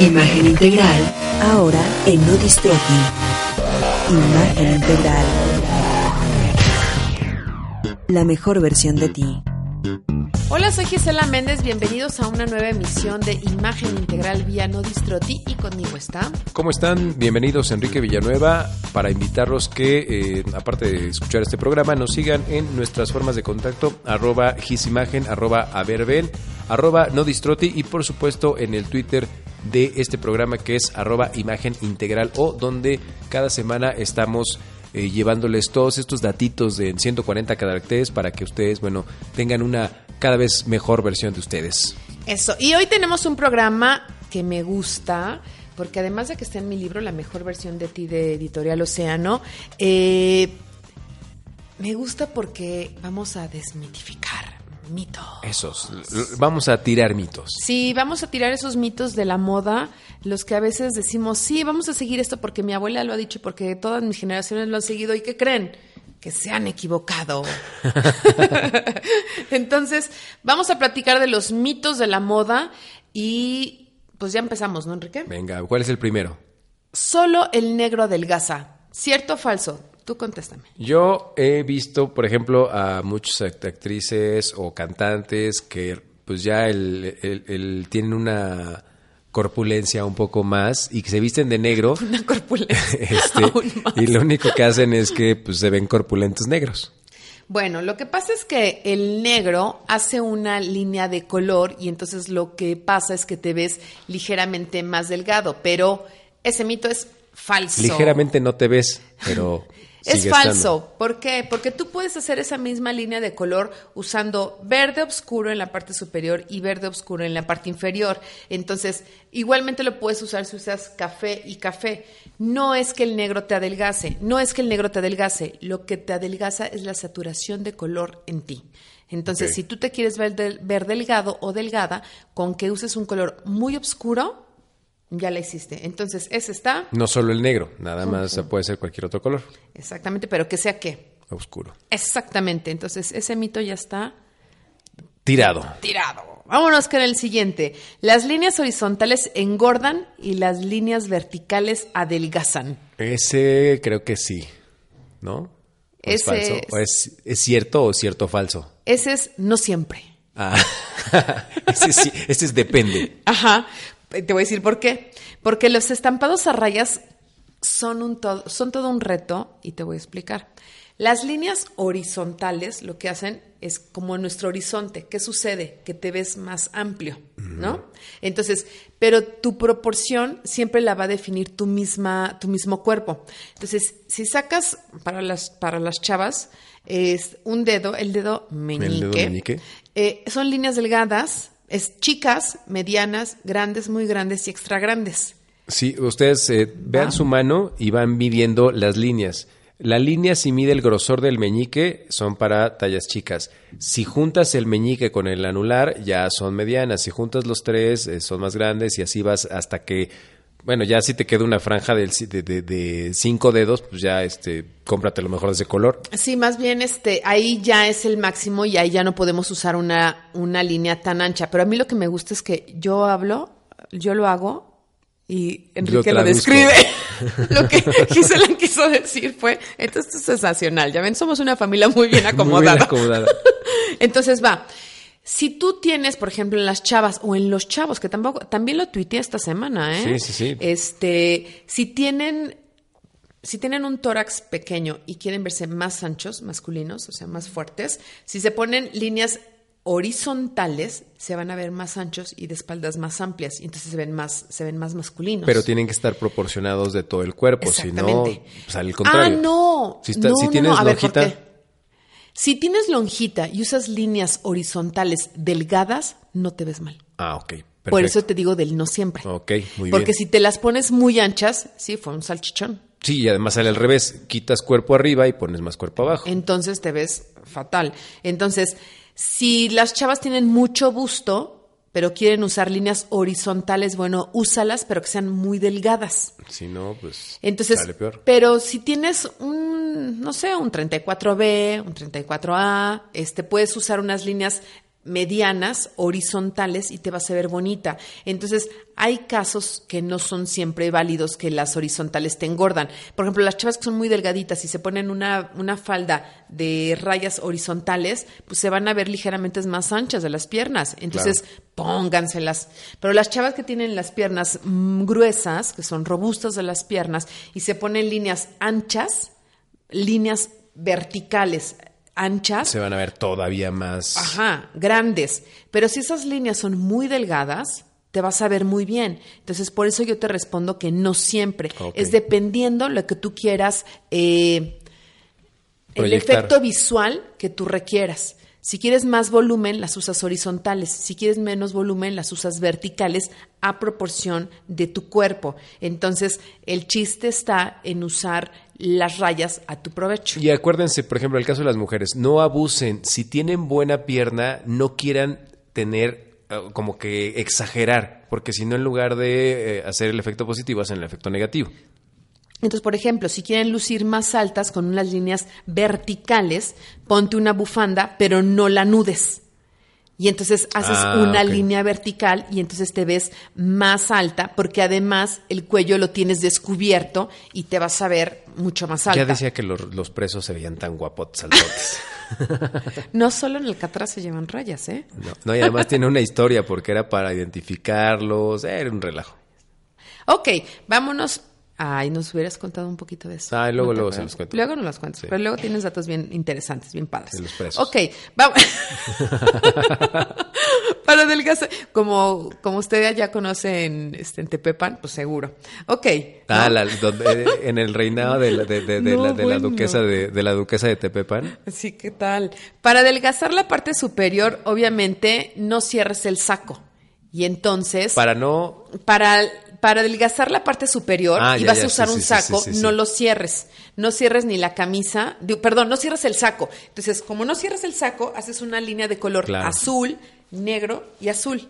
Imagen integral, ahora en Nodistrofi. Imagen integral. La mejor versión de ti. Hola, soy Gisela Méndez. Bienvenidos a una nueva emisión de Imagen Integral vía Nodistroti y conmigo está. ¿Cómo están? Bienvenidos Enrique Villanueva para invitarlos que, eh, aparte de escuchar este programa, nos sigan en nuestras formas de contacto, arroba gisimagen, arroba averben, arroba nodistroti y por supuesto en el Twitter de este programa que es arroba imagen integral o donde cada semana estamos eh, llevándoles todos estos datitos de 140 caracteres para que ustedes, bueno, tengan una cada vez mejor versión de ustedes. Eso. Y hoy tenemos un programa que me gusta. Porque además de que está en mi libro, La mejor versión de ti de Editorial Océano, eh, me gusta porque vamos a desmitificar mitos. Esos. Vamos a tirar mitos. Sí, vamos a tirar esos mitos de la moda, los que a veces decimos, sí, vamos a seguir esto porque mi abuela lo ha dicho, porque todas mis generaciones lo han seguido. ¿Y qué creen? Que se han equivocado. Entonces, vamos a platicar de los mitos de la moda y pues ya empezamos, ¿no, Enrique? Venga, ¿cuál es el primero? Solo el negro adelgaza. ¿Cierto o falso? Tú contéstame. Yo he visto, por ejemplo, a muchas act- actrices o cantantes que pues ya el, el- el- tienen una corpulencia un poco más y que se visten de negro. Una corpulencia. este, aún más. y lo único que hacen es que pues se ven corpulentos negros. Bueno, lo que pasa es que el negro hace una línea de color y entonces lo que pasa es que te ves ligeramente más delgado, pero ese mito es falso. Ligeramente no te ves, pero Es falso. estando. ¿Por qué? Porque tú puedes hacer esa misma línea de color usando verde oscuro en la parte superior y verde oscuro en la parte inferior. Entonces, igualmente lo puedes usar si usas café y café. No es que el negro te adelgace, no es que el negro te adelgace. Lo que te adelgaza es la saturación de color en ti. Entonces, si tú te quieres ver, del- ver delgado o delgada, con que uses un color muy oscuro, ya la hiciste. Entonces, ese está No solo el negro, nada más puede ser cualquier otro color exactamente, pero que sea qué. oscuro. Exactamente, entonces ese mito ya está Tirado. tirado. Vámonos con el siguiente. Las líneas horizontales engordan y las líneas verticales adelgazan. Ese creo que sí, ¿no? ¿O es falso? es- ¿O es, es cierto o cierto falso? Ese es no siempre. Ah, ese sí, ese es depende. Ajá. Te voy a decir por qué. Porque los estampados a rayas son, un to- son todo un reto y te voy a explicar. Las líneas horizontales lo que hacen es como nuestro horizonte. ¿Qué sucede? Que te ves más amplio, ¿no? Entonces, pero tu proporción siempre la va a definir tu, misma, tu mismo cuerpo. Entonces, si sacas para las, para las chavas es un dedo, el dedo meñique, dedo meñique. eh, son líneas delgadas, es chicas, medianas, grandes, muy grandes y extra grandes. Sí, ustedes eh, vean Va. su mano y van midiendo las líneas. La línea si mide el grosor del meñique son para tallas chicas. Si juntas el meñique con el anular ya son medianas. Si juntas los tres eh, son más grandes y así vas hasta que, bueno, ya si te queda una franja de, de- de cinco dedos, pues ya este, cómprate lo mejor de ese color. Sí, más bien este, ahí ya es el máximo y ahí ya no podemos usar una, una línea tan ancha. Pero a mí lo que me gusta es que yo hablo, yo lo hago y Enrique lo, describe. lo que Gisela quiso decir fue, esto es sensacional. Ya ven, somos una familia muy bien acomodada. Muy bien acomodada. Entonces va. Si tú tienes, por ejemplo, en las chavas o en los chavos, que tampoco, también lo tuiteé esta semana, ¿eh? Sí, sí, sí. Este, si tienen, si tienen un tórax pequeño y quieren verse más anchos, masculinos, o sea, más fuertes, si se ponen líneas horizontales, se van a ver más anchos y de espaldas más amplias, y entonces se ven más, se ven más masculinos. Pero tienen que estar proporcionados de todo el cuerpo, si no, Exactamente. pues al contrario. Ah, no. Si, está- No, si tienes no. Si tienes lonjita y usas líneas horizontales delgadas, no te ves mal. ah, ok. Por eso te digo del no siempre. Ok, muy Porque bien. si te las pones muy anchas, sí, fue un salchichón. Sí, y además sale al revés. Quitas cuerpo arriba y pones más cuerpo abajo. Entonces te ves fatal. Entonces, si las chavas tienen mucho busto, pero quieren usar líneas horizontales, bueno, úsalas, pero que sean muy delgadas. Si no, pues Entonces, sale peor. pero si tienes un, no sé, un 34B, un 34A, este, puedes usar unas líneas medianas, horizontales, y te vas a ver bonita. Entonces, hay casos que no son siempre válidos que las horizontales te engordan. Por ejemplo, las chavas que son muy delgaditas y se ponen una, una falda de rayas horizontales, pues se van a ver ligeramente más anchas de las piernas. Entonces, pónganselas. Pero las chavas que tienen las piernas mm, gruesas, que son robustas de las piernas, y se ponen líneas anchas, líneas verticales anchas, Se van a ver todavía más. Ajá, grandes. Pero si esas líneas son muy delgadas, te vas a ver muy bien. Entonces, por eso yo te respondo que no siempre. Es dependiendo lo que tú quieras, eh, el efecto visual que tú requieras. Si quieres más volumen, las usas horizontales. Si quieres menos volumen, las usas verticales a proporción de tu cuerpo. Entonces, el chiste está en usar las rayas a tu provecho. Y acuérdense, por ejemplo, el caso de las mujeres, no abusen. Si tienen buena pierna, no quieran tener eh, como que exagerar, porque si no, en lugar de eh, hacer el efecto positivo, hacen el efecto negativo. Entonces, por ejemplo, si quieren lucir más altas con unas líneas verticales, ponte una bufanda, pero no la nudes. Y entonces haces Ah, una línea vertical y entonces te ves más alta, porque además el cuello lo tienes descubierto y te vas a ver mucho más alta. Ya decía que los, los presos se veían tan guapotes saltotes. No solo en el catraz se llevan rayas, ¿eh? No, no, y además tiene una historia porque era para identificarlos, era un relajo. Ok, vámonos. Ay, nos hubieras contado un poquito de eso. Ah, luego- te luego se los cuento. Luego nos los cuentas. Sí. Pero luego tienes datos bien interesantes, bien padres. De los presos. Ok, vamos. Para adelgazar, como, como usted ya conoce en, este, en Tepepan, pues seguro. Ok. Ah, ¿no? la- donde- eh, en el reinado de la, de, de- de No, la, duquesa de, de la duquesa de Tepepan. Sí, ¿qué tal? Para adelgazar la parte superior, obviamente, no cierres el saco. Y entonces, Para no para, para adelgazar la parte superior Ah, y ya, vas ya, a usar sí, un sí, saco, sí, no lo cierres. No cierres ni la camisa, digo, perdón, no cierres el saco. Entonces, como no cierres el saco, haces una línea de color Claro. azul, negro y azul.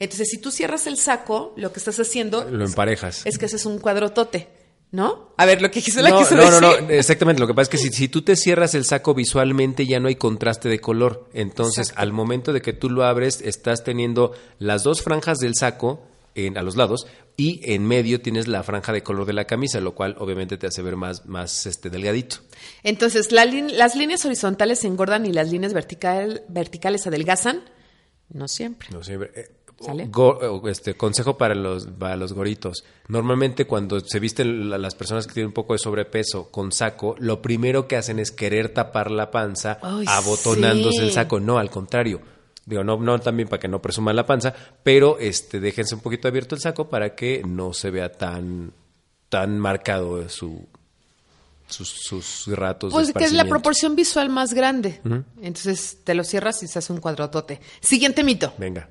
Entonces, si tú cierras el saco, lo que estás haciendo lo emparejas. es que haces un cuadrotote, ¿no? A ver, lo que quiso la no, quiso no, no, decir. no, exactamente. Lo que pasa es que si, si tú te cierras el saco visualmente ya no hay contraste de color. Entonces, Exacto. al momento de que tú lo abres, estás teniendo las dos franjas del saco en, a los lados y en medio tienes la franja de color de la camisa, lo cual obviamente te hace ver más, más este, delgadito. Entonces, la las líneas horizontales se engordan y las líneas vertical- verticales adelgazan. No siempre. No sé, eh, o, este, consejo para los, para los goritos. Normalmente cuando se visten la- las personas que tienen un poco de sobrepeso con saco, lo primero que hacen es querer tapar la panza Ay, abotonándose sí. el saco. No, al contrario. Digo, no, no también para que no presuman la panza, pero este, déjense un poquito abierto el saco para que no se vea tan, tan marcado su, sus, sus ratos. de Pues que es la proporción visual más grande. Entonces te lo cierras y se hace un cuadratote. Siguiente mito. Venga.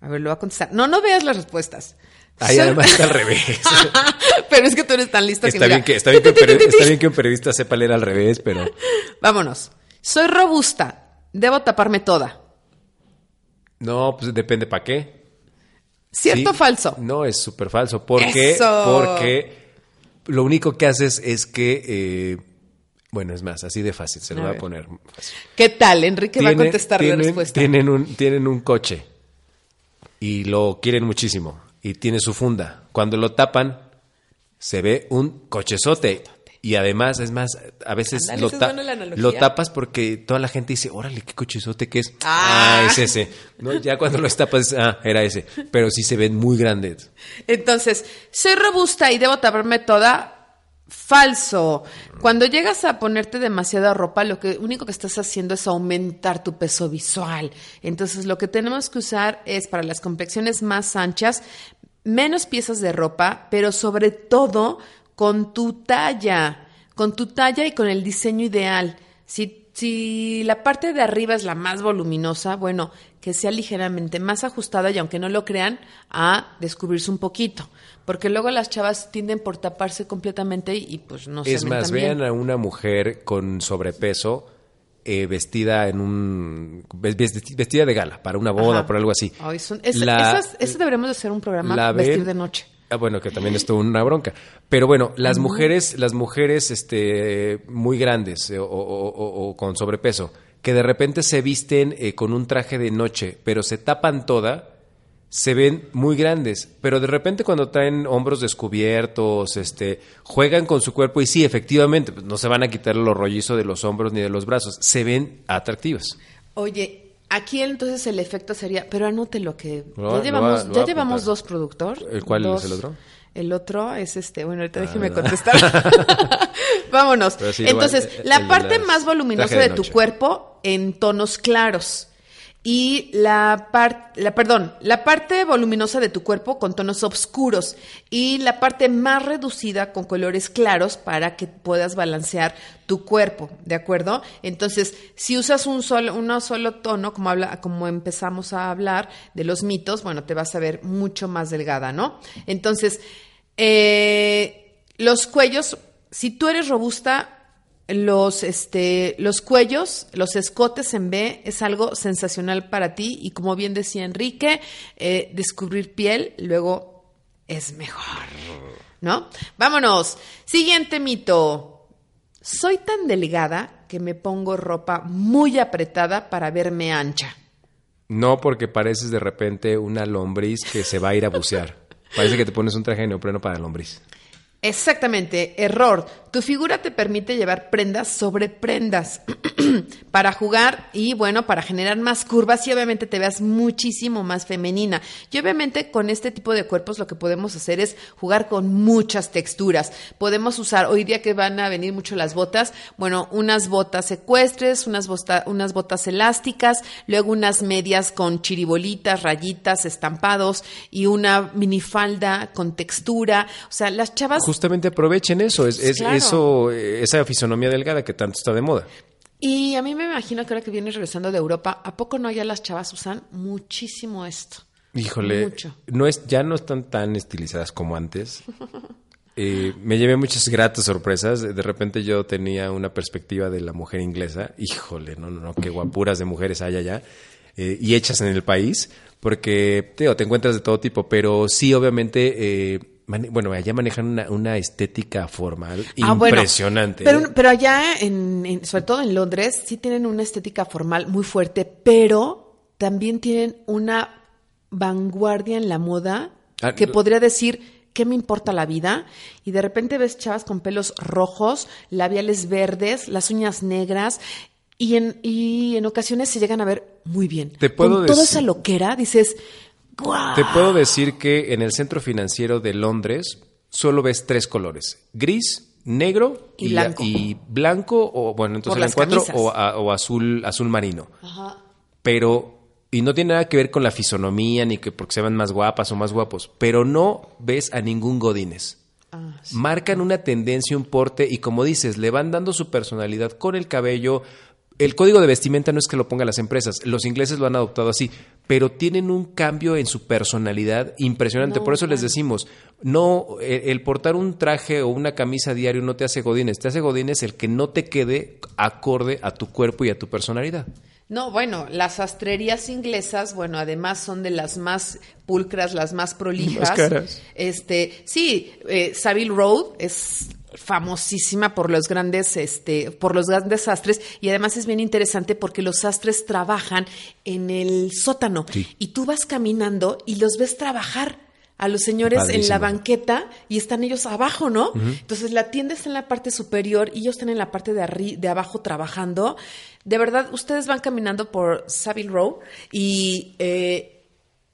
A ver, lo voy a contestar. No, no veas las respuestas. Ahí además está al revés. pero es que tú eres tan listo Está que mira. bien que, está, bien que peri- está bien que un periodista sepa leer al revés, pero Vámonos. Soy robusta. Debo taparme toda. No, pues depende para qué. ¿Cierto o Sí. falso? No, es súper falso. Porque, Eso. porque lo único que haces es que, eh, bueno, es más, así de fácil, se lo A voy a poner. ¿Qué tal? Enrique va a contestar la respuesta. Tienen un, tienen un coche y lo quieren muchísimo y tiene su funda. Cuando lo tapan, se ve un cochezote. Y además, es más, a veces lo, ta- tapas porque toda la gente dice, órale, qué cochezote que es. Ah. Ah, es ese. ¿No? Ya cuando lo tapas, ah, era ese. Pero sí se ven muy grandes. Entonces, soy robusta y debo taparme toda. Falso. Cuando llegas a ponerte demasiada ropa, lo que único que estás haciendo es aumentar tu peso visual. Entonces, lo que tenemos que usar es para las complexiones más anchas, menos piezas de ropa, pero sobre todo con tu talla, con tu talla y con el diseño ideal. Si si la parte de arriba es la más voluminosa, bueno, que sea ligeramente más ajustada y aunque no lo crean, a descubrirse un poquito. Porque luego las chavas tienden por taparse completamente y, y, pues no se Es más, bien. vean a una mujer con sobrepeso eh, vestida en un vesti- vestida de gala para una boda, Ajá. por algo así. Ay, son- es- La- esas- ese deberíamos de hacer un programa, vestir ven- de noche. Ah, bueno, que también es toda una bronca. Pero bueno, las mujeres, las mujeres este, muy grandes eh, o, o- o- o con sobrepeso, que de repente se visten eh, con un traje de noche, pero se tapan toda, se ven muy grandes. Pero de repente cuando traen hombros descubiertos, este, juegan con su cuerpo y sí, efectivamente, pues, no se van a quitar los rollizos de los hombros ni de los brazos, se ven atractivas. Oye, aquí entonces el efecto sería, pero anote lo que Lo ya llevamos, lo va- lo ya llevamos dos productor. ¿El cuál dos- es el otro? El otro es este, bueno, ahorita Ah, déjeme ¿verdad? contestar. Vámonos. Sí, Entonces, el- la el parte más voluminosa de de, tu cuerpo en tonos claros. Y la parte, la, perdón, la parte voluminosa de tu cuerpo con tonos oscuros. Y la parte más reducida con colores claros para que puedas balancear tu cuerpo, ¿de acuerdo? Entonces, si usas un solo, solo tono, como habla, como empezamos a hablar de los mitos, bueno, te vas a ver mucho más delgada, ¿no? Entonces, eh, los cuellos, si tú eres robusta, los, este, los cuellos, los escotes en B es algo sensacional para ti y como bien decía Enrique, eh, descubrir piel luego es mejor, ¿no? Vámonos. Siguiente mito. Soy tan delgada que me pongo ropa muy apretada para verme ancha. No porque pareces de repente una lombriz que se va a ir a bucear. Parece que te pones un traje de neopreno para lombriz. Exactamente, error. Tu figura te permite llevar prendas sobre prendas para jugar y bueno, para generar más curvas y obviamente te veas muchísimo más femenina. Y obviamente con este tipo de cuerpos lo que podemos hacer es jugar con muchas texturas. Podemos usar, hoy día que van a venir mucho las botas, bueno, unas botas ecuestres, unas, bosta- unas botas elásticas, luego unas medias con chiribolitas, rayitas, estampados y una minifalda con textura. O sea, las chavas Justamente aprovechen eso, es, es- Claro. Eso, eh, esa fisonomía delgada que tanto está de moda. Y a mí me imagino que ahora que vienes regresando de Europa, ¿a poco no ya las chavas usan muchísimo esto? Híjole, Mucho. no es, ya no están tan estilizadas como antes. Eh, me llevé muchas gratas sorpresas. De repente yo tenía una perspectiva de la mujer inglesa. Híjole, no, no, no, qué guapuras de mujeres hay allá. eh, y hechas en el país. Porque, te, digo, te encuentras de todo tipo. Pero sí, obviamente, eh, bueno, allá manejan una, una estética formal Ah, bueno, impresionante. pero, ¿eh? pero allá, en, en- sobre todo en Londres, sí tienen una estética formal muy fuerte, pero también tienen una vanguardia en la moda Ah, que podría decir, ¿qué me importa la vida? Y de repente ves chavas con pelos rojos, labiales verdes, las uñas negras. Y en, y en ocasiones se llegan a ver muy bien. Te puedo Con toda decir- esa loquera, dices, Te puedo decir que en el centro financiero de Londres solo ves tres colores: gris, negro Y blanco. y blanco, o bueno, entonces eran cuatro, o, a- o azul, azul marino. Ajá. Pero, y no tiene nada que ver con la fisonomía ni que porque se ven más guapas o más guapos, pero no ves a ningún Godínez. Ah, sí. Marcan una tendencia, un porte, y como dices, le van dando su personalidad con el cabello. El código de vestimenta no es que lo pongan las empresas, los ingleses lo han adoptado así, pero tienen un cambio en su personalidad impresionante. No, Por eso les decimos, no, el, el portar un traje o una camisa diario no te hace godines, te hace godines el que no te quede acorde a tu cuerpo y a tu personalidad. No, bueno, las sastrerías inglesas, bueno, además son de las más pulcras, las más prolijas. Más caras. Este, sí, eh, Savile Road es famosísima por los grandes, este, por los grandes sastres y además es bien interesante porque los sastres trabajan en el sótano Sí. y tú vas caminando y los ves trabajar a los señores en la banqueta y están ellos abajo, ¿no? Entonces la tienda está en la parte superior y ellos están en la parte de, arri- de abajo trabajando. De verdad, ustedes van caminando por Savile Row y eh,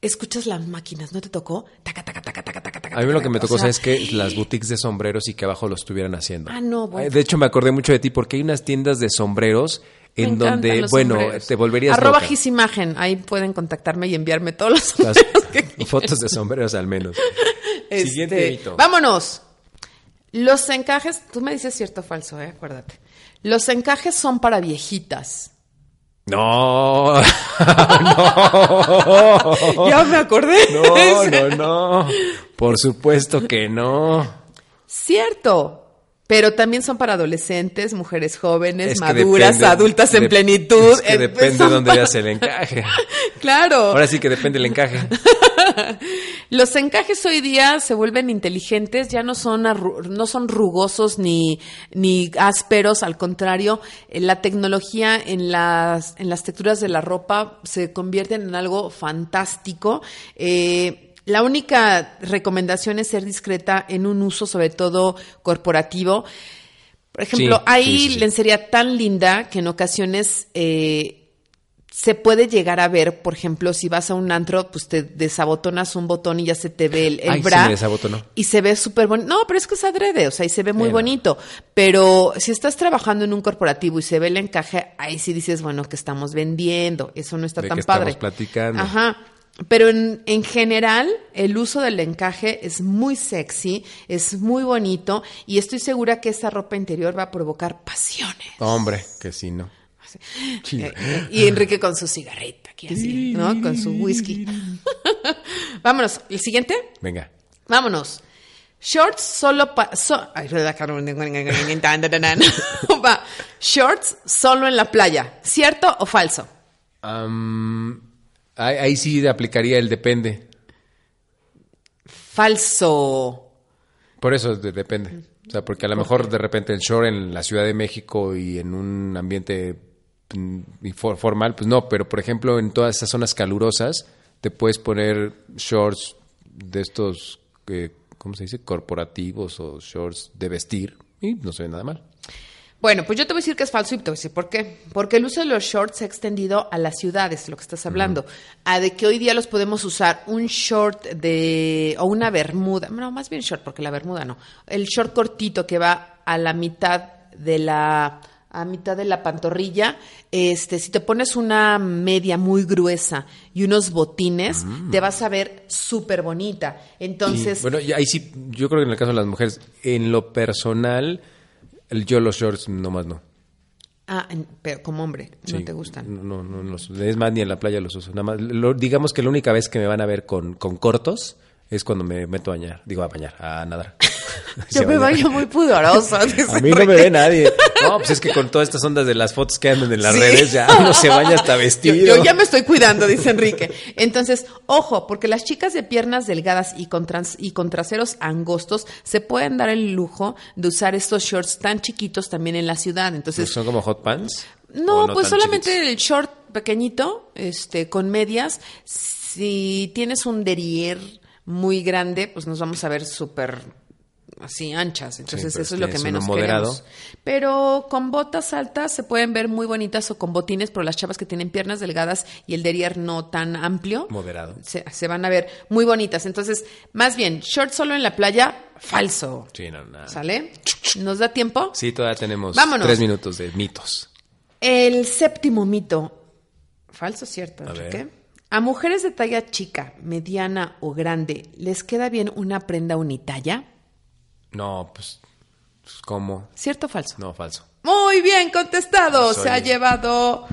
escuchas las máquinas, ¿no te tocó? Taca, taca, taca, A mí lo que me o tocó sea, es que las boutiques de sombreros y que abajo lo estuvieran haciendo. Ah, no, bueno. De hecho, me acordé mucho de ti porque hay unas tiendas de sombreros en donde, los bueno, sombreros. te volverías Arroba loca. Gisimagen, ahí pueden contactarme y enviarme todos los Las sombreros que quieran. fotos de sombreros al menos. Este, Siguiente mito. Vámonos. Los encajes, tú me dices cierto o falso, ¿eh? acuérdate. Los encajes son para viejitas. No, no, Ya me acordé. no, no, no. Por supuesto que no. Cierto. Pero también son para adolescentes, mujeres jóvenes, Es que maduras, depende- adultas en de- plenitud. Es que Eh, depende de dónde veas el encaje. Claro. Ahora sí que depende el encaje. Los encajes hoy día se vuelven inteligentes, ya no son, no son rugosos ni, ni ásperos, al contrario, eh, la tecnología en las, en las texturas de la ropa se convierten en algo fantástico. Eh, la única recomendación es ser discreta en un uso, sobre todo corporativo. Por ejemplo, Sí, hay sí, lencería tan linda que en ocasiones eh, se puede llegar a ver, por ejemplo, si vas a un antro, pues te desabotonas un botón y ya se te ve el, el Ay, sí bra. me desabotonó. Y se ve súper bonito. No, pero es que es adrede, o sea, y se ve muy Bueno. bonito. Pero si estás trabajando en un corporativo y se ve el encaje, ahí sí dices, bueno, que estamos vendiendo. Eso no está ¿De tan qué padre. estamos platicando? Ajá. Pero en, en general, el uso del encaje es muy sexy, es muy bonito y estoy segura que esta ropa interior va a provocar pasiones. Hombre, que sí, no. Sí. Eh, eh, y Enrique con su cigarrita, aquí así, ¿no? Con su whisky. Vámonos, ¿el siguiente? Venga. Vámonos. Shorts solo para... Va. Shorts solo en la playa. ¿Cierto o falso? Am, ahí, ahí sí aplicaría el depende. Falso. Por eso de- depende. O sea, porque a lo mejor de repente el short en la Ciudad de México y en un ambiente mm, formal, pues no. Pero por ejemplo, en todas esas zonas calurosas, te puedes poner shorts de estos, eh, ¿cómo se dice? Corporativos o shorts de vestir y no se ve nada mal. Bueno, pues yo te voy a decir que es falso y te voy a decir por qué. Porque el uso de los shorts se ha extendido a las ciudades, lo que estás hablando. A de que hoy día los podemos usar un short de. o una bermuda. No, más bien short, porque la bermuda no. El short cortito que va a la mitad de la. a mitad de la pantorrilla. Este, si te pones una media muy gruesa y unos botines, te vas a ver súper bonita. Entonces. Bueno, y ahí sí, yo creo que en el caso de las mujeres, en lo personal, el, yo los shorts nomás no. Ah, pero como hombre, no Sí, te gustan. No, no, no es más, ni en la playa los uso. Nada más, lo- digamos que la única vez que me van a ver con, con cortos es cuando me meto a bañar. Digo, a bañar, a nadar. Yo me baño muy pudorosa. A mí no me ve nadie. No, pues es que con todas estas ondas de las fotos que andan en las Sí. redes, ya uno se baña hasta vestido. yo ya me estoy cuidando, dice Enrique. Entonces, ojo, porque las chicas de piernas delgadas y con, trans- y con traseros angostos se pueden dar el lujo de usar estos shorts tan chiquitos también en la ciudad. Entonces, ¿Son como hot pants? no, ¿O pues solamente chiquitos? el short pequeñito, este, con medias. Si tienes un derrier muy grande, pues nos vamos a ver súper así anchas. Entonces, eso es lo que menos moderado. queremos. Pero con botas altas se pueden ver muy bonitas o con botines, pero las chavas que tienen piernas delgadas y el derrier no tan amplio. Moderado. Se, se van a ver muy bonitas. Entonces, más bien, short solo en la playa, falso. Sí, no, nada. ¿Sale? ¿Nos da tiempo? Sí, todavía tenemos Vámonos. tres minutos de mitos. El séptimo mito. Falso, cierto, A Enrique. ver. A mujeres de talla chica, mediana o grande, ¿les queda bien una prenda unitalla? No, pues, pues, ¿cómo? ¿Cierto o falso? No, falso. Muy bien contestado. Soy- Se ha llevado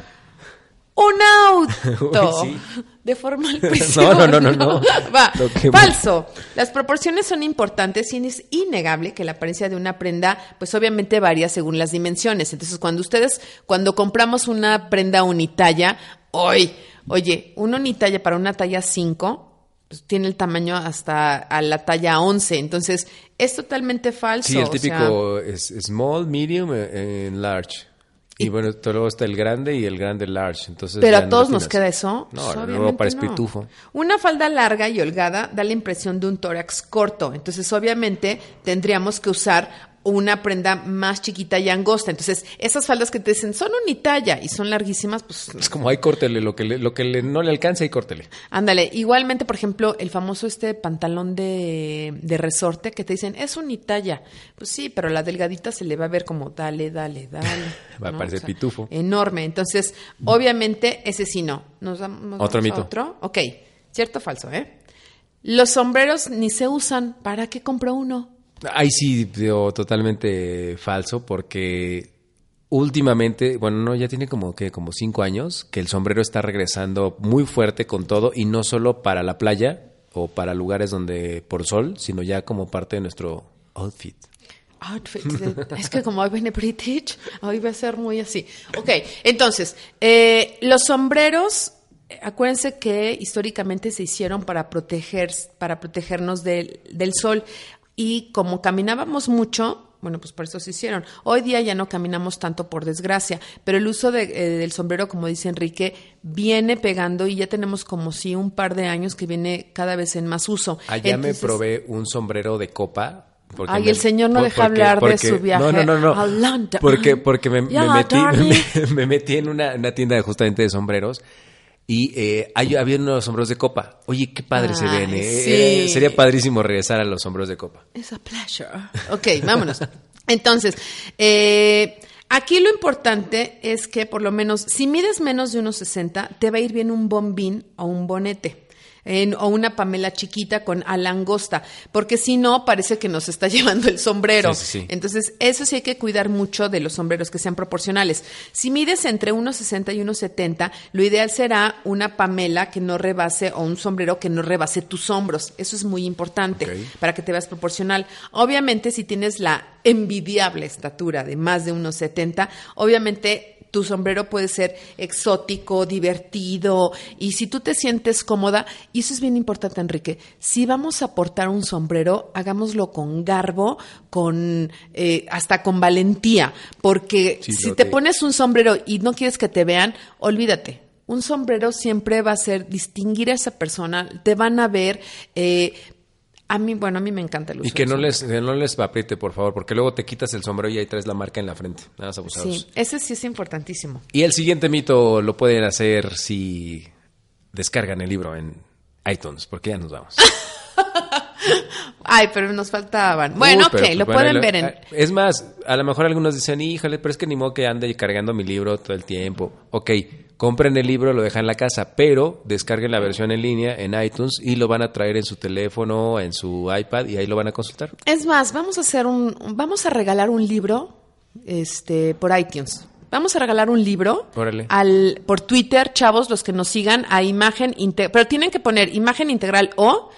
un auto. Uy, sí. De forma. No, no, no, no, no. Va. Que- Falso. Las proporciones son importantes y es innegable que la apariencia de una prenda, pues obviamente varía según las dimensiones. Entonces, cuando ustedes, cuando compramos una prenda unitalla, hoy, oye, una unitalla para una talla 5, pues tiene el tamaño hasta a la talla 11. Entonces, es totalmente falso. Sí, el o sea, típico es small, medium, eh, en large. Y, bueno, luego está el grande y el grande large. Entonces Pero a no todos nos queda eso. No, Pues, luego obviamente parece no. Una falda larga y holgada da la impresión de un tórax corto. Entonces, obviamente, tendríamos que usar una prenda más chiquita y angosta. Entonces, esas faldas que te dicen son unitalla y son larguísimas, pues Es como, ahí córtele, lo que, le- lo que le- no le alcanza, ahí córtele. ándale. Igualmente, por ejemplo, el famoso este pantalón de, de resorte que te dicen es unitalla. Pues sí, pero la delgadita se le va a ver como dale, dale, dale. Va a parecer pitufo. Enorme. Entonces, obviamente, ese sí no. ¿Nos, dam- nos Otro mito. Otro? Ok. ¿Cierto o falso, eh? Los sombreros ni se usan. ¿Para qué compro uno? Ahí sí, digo, totalmente falso, porque últimamente, bueno, no, ya tiene como que como cinco años que el sombrero está regresando muy fuerte con todo y no solo para la playa o para lugares donde por sol, sino ya como parte de nuestro outfit. Outfit. es que como hoy viene British, hoy va a ser muy así. Ok, entonces, eh, los sombreros acuérdense que históricamente se hicieron para proteger, para protegernos del, del, sol. Y como caminábamos mucho, bueno, pues por eso se hicieron. Hoy día ya no caminamos tanto por desgracia, pero el uso de, eh, del sombrero, como dice Enrique, viene pegando y ya tenemos como si un par de años que viene cada vez en más uso. Allá me probé un sombrero de copa Ay, el señor no deja hablar de su viaje. No, no, no, no. Porque, porque me, me metí, me, metí en una, una, tienda justamente de sombreros y eh, había unos sombreros de copa. Oye, qué padre se ven, ¿eh? sería padrísimo regresar a los sombreros de copa. Es a pleasure. Ok, vámonos. Entonces, eh, aquí lo importante es que por lo menos, si mides menos de unos 60, te va a ir bien un bombín o un bonete o una Pamela chiquita con alangosta, porque si no, parece que nos está llevando el sombrero. Entonces, eso sí hay que cuidar mucho de los sombreros que sean proporcionales. Si mides entre 1,60 y 1,70, lo ideal será una Pamela que no rebase o un sombrero que no rebase tus hombros. Eso es muy importante para que te veas proporcional. Obviamente, si tienes la envidiable estatura de más de 1,70, obviamente tu sombrero puede ser exótico, divertido, y si tú te sientes cómoda, y eso es bien importante, Enrique, si vamos a portar un sombrero, hagámoslo con garbo, con eh, hasta con valentía, porque si te pones un sombrero y no quieres que te vean, olvídate, un sombrero siempre va a ser distinguir a esa persona, te van a ver, eh, a mí, bueno, a mí me encanta el uso. Y que no les, no les apriete, por favor, porque luego te quitas el sombrero y ahí traes la marca en la frente. Nada más abusados. Sí, ese sí es importantísimo. Y el siguiente mito lo pueden hacer si descargan el libro en iTunes, porque ya nos vamos. Ay, pero nos faltaban. Bueno, ok, lo pueden ver en... Es más, a lo mejor algunos dicen, híjole, pero es que ni modo que ande cargando mi libro todo el tiempo. Ok, compren el libro, lo dejan en la casa, pero descarguen la versión en línea en iTunes y lo van a traer en su teléfono, en su iPad y ahí lo van a consultar. Es más, vamos a hacer un... Vamos a regalar un libro este, por iTunes. Vamos a regalar un libro al, por Twitter, chavos, los que nos sigan a imagen, pero tienen que poner imagen integral o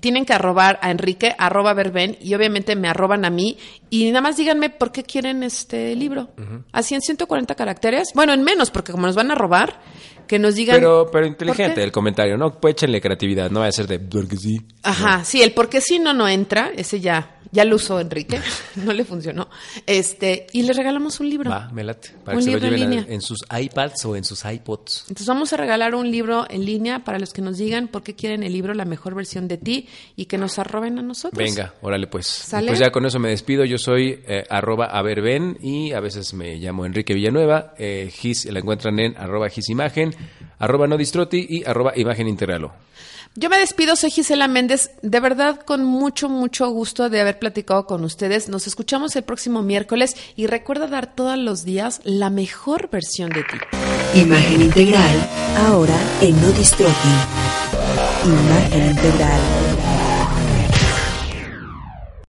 tienen que arrobar a Enrique, arroba verben, y obviamente me arroban a mí, y nada más díganme por qué quieren este libro. Así en 140 caracteres. Bueno, en menos, porque como nos van a robar, que nos digan. Pero, pero inteligente el comentario, ¿no? Pues échenle creatividad, no va a ser de porque sí. Ajá, sí, el porque sí no no entra, ese ya ya lo usó Enrique, no le funcionó. Este, y le regalamos un libro. Va, me late. Para que se lo lleven en, sus iPads o en sus iPods. Entonces vamos a regalar un libro en línea para los que nos digan por qué quieren el libro La mejor versión de ti y que nos arroben a nosotros. Venga, órale pues. Pues ya con eso me despido. Yo soy eh, arroba y a veces me llamo Enrique Villanueva. Eh, Gis la encuentran en arroba gisimagen, arroba no distroti y arroba imagen integralo. Yo me despido, soy Gisela Méndez, de verdad con mucho, mucho gusto de haber platicado con ustedes. Nos escuchamos el próximo miércoles y recuerda dar todos los días la mejor versión de ti. Imagen integral, ahora en No Imagen integral.